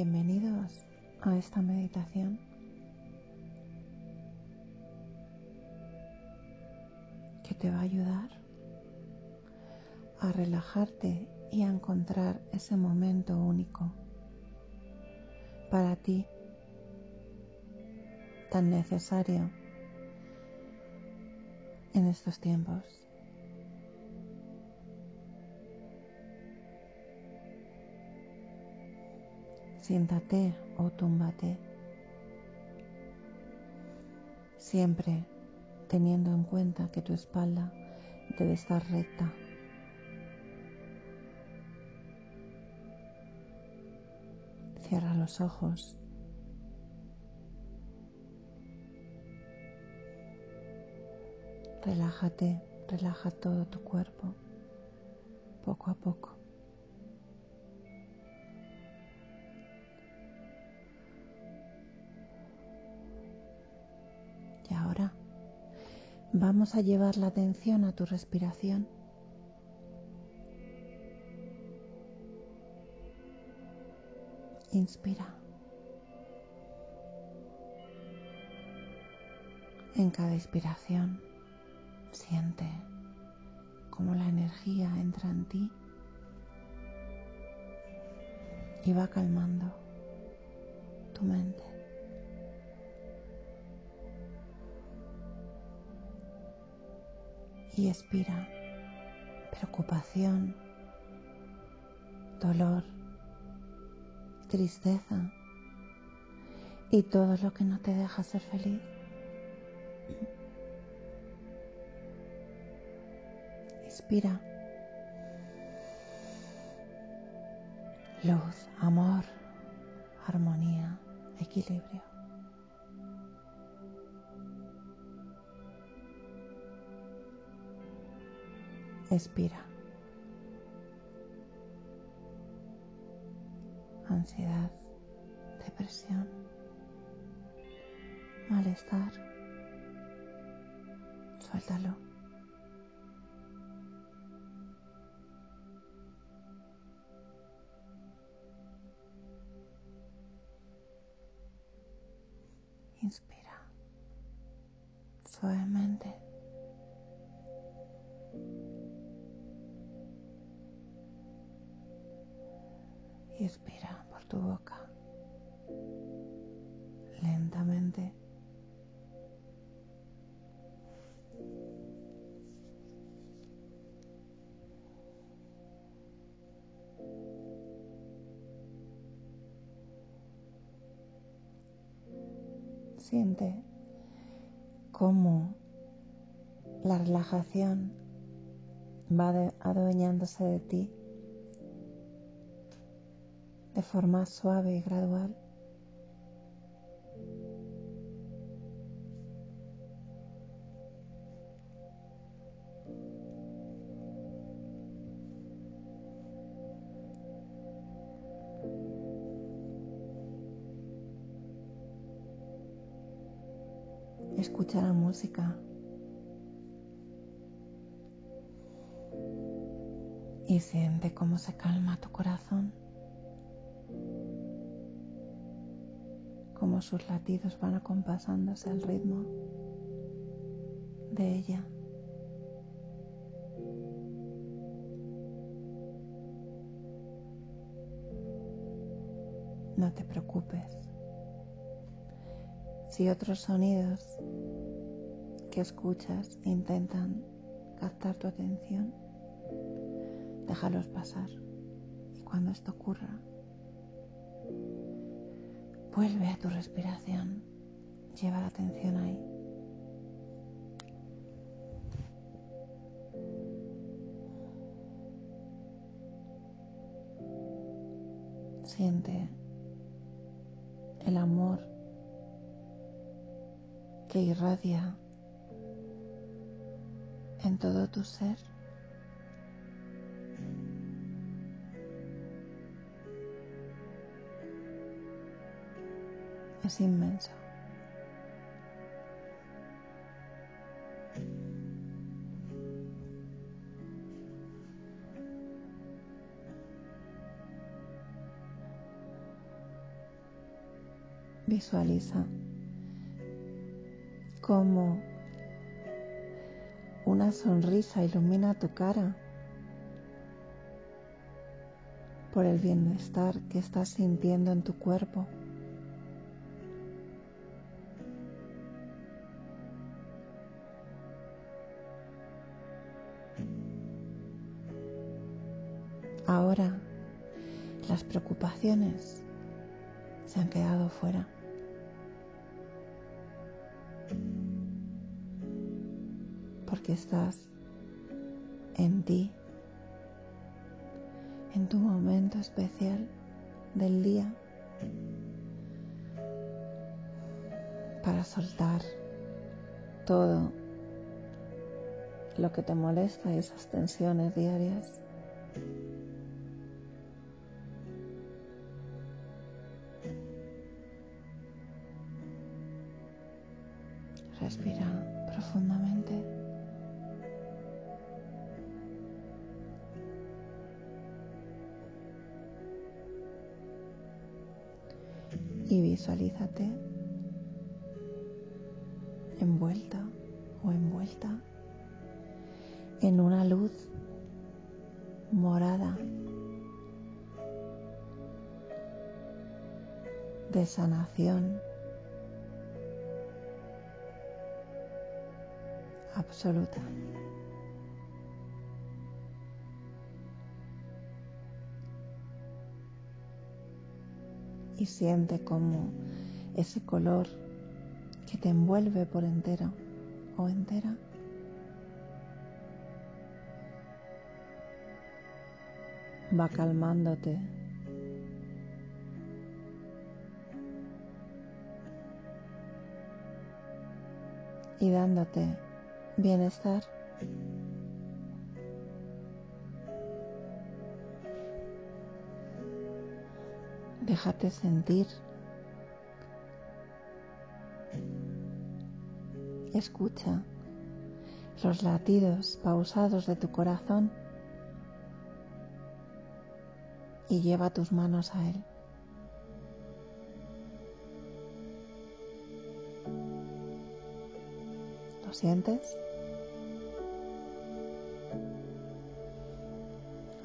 Bienvenidos a esta meditación que te va a ayudar a relajarte y a encontrar ese momento único para ti tan necesario en estos tiempos. Siéntate o túmbate, siempre teniendo en cuenta que tu espalda debe estar recta. Cierra los ojos. Relájate, relaja todo tu cuerpo, poco a poco. Vamos a llevar la atención a tu respiración. Inspira. En cada inspiración siente cómo la energía entra en ti y va calmando tu mente. Y expira preocupación, dolor, tristeza y todo lo que no te deja ser feliz. Inspira. Luz, amor, armonía, equilibrio. Expira. Ansiedad, depresión, malestar. Suéltalo. Inspira suavemente. Y expira por tu boca lentamente. Siente cómo la relajación va adueñándose de ti de forma suave y gradual. Escucha la música. Y siente cómo se calma tu corazón. Sus latidos van acompasándose al ritmo de ella. No te preocupes si otros sonidos que escuchas intentan captar tu atención, déjalos pasar. Y cuando esto ocurra, vuelve a tu respiración, lleva la atención ahí. Siente el amor que irradia en todo tu ser. Es inmenso. Visualiza cómo una sonrisa ilumina tu cara por el bienestar que estás sintiendo en tu cuerpo. Las preocupaciones se han quedado fuera. Porque estás en ti, en tu momento especial del día, para soltar todo lo que te molesta esas tensiones diarias. Respira profundamente. Y visualízate envuelta o envuelta en una luz morada de sanación absoluta. Y siente como ese color que te envuelve por entero o entera va calmándote y dándote bienestar. Déjate sentir. Escucha los latidos pausados de tu corazón y lleva tus manos a él. ¿Lo sientes?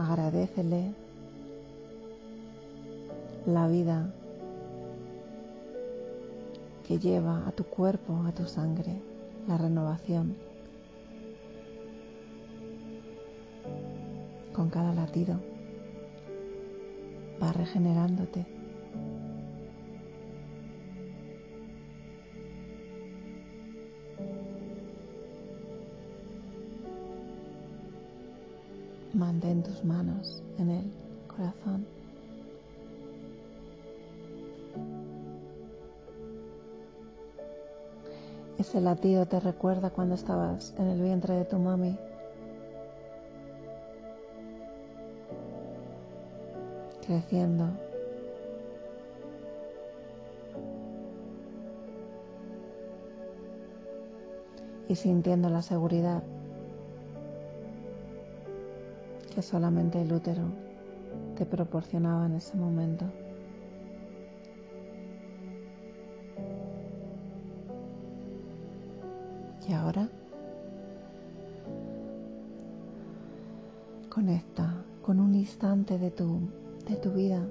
Agradecele la vida que lleva a tu cuerpo, a tu sangre, la renovación. Con cada latido va regenerándote. Mantén tus manos en el corazón. Ese latido te recuerda cuando estabas en el vientre de tu mami. Creciendo. Y sintiendo la seguridad que solamente el útero te proporcionaba en ese momento. Y ahora conecta con un instante de tu, de tu vida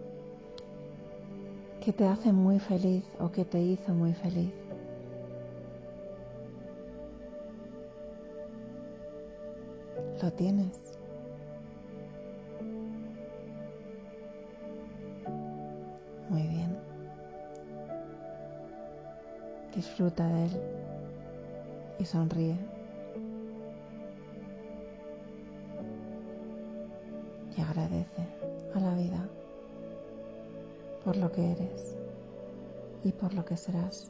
que te hace muy feliz o que te hizo muy feliz. Lo tienes. Disfruta de él y sonríe. Y agradece a la vida por lo que eres y por lo que serás.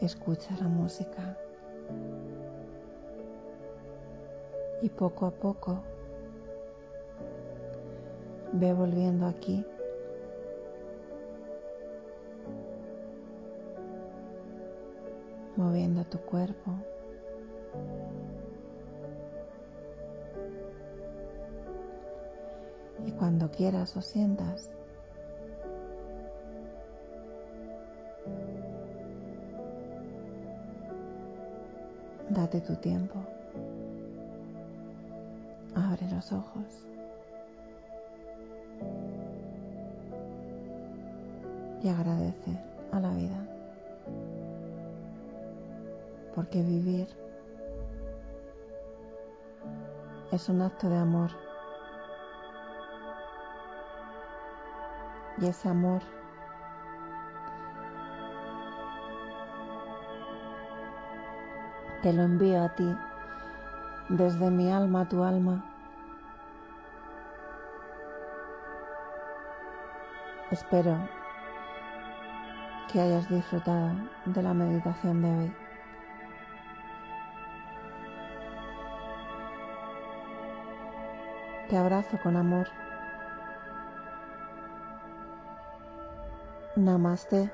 Escucha la música y poco a poco ve volviendo aquí. moviendo tu cuerpo. Y cuando quieras o sientas, date tu tiempo. Ojos. Y agradece a la vida. Porque vivir es un acto de amor. Y ese amor te lo envío a ti desde mi alma a tu alma. Espero que hayas disfrutado de la meditación de hoy. Te abrazo con amor. Namaste.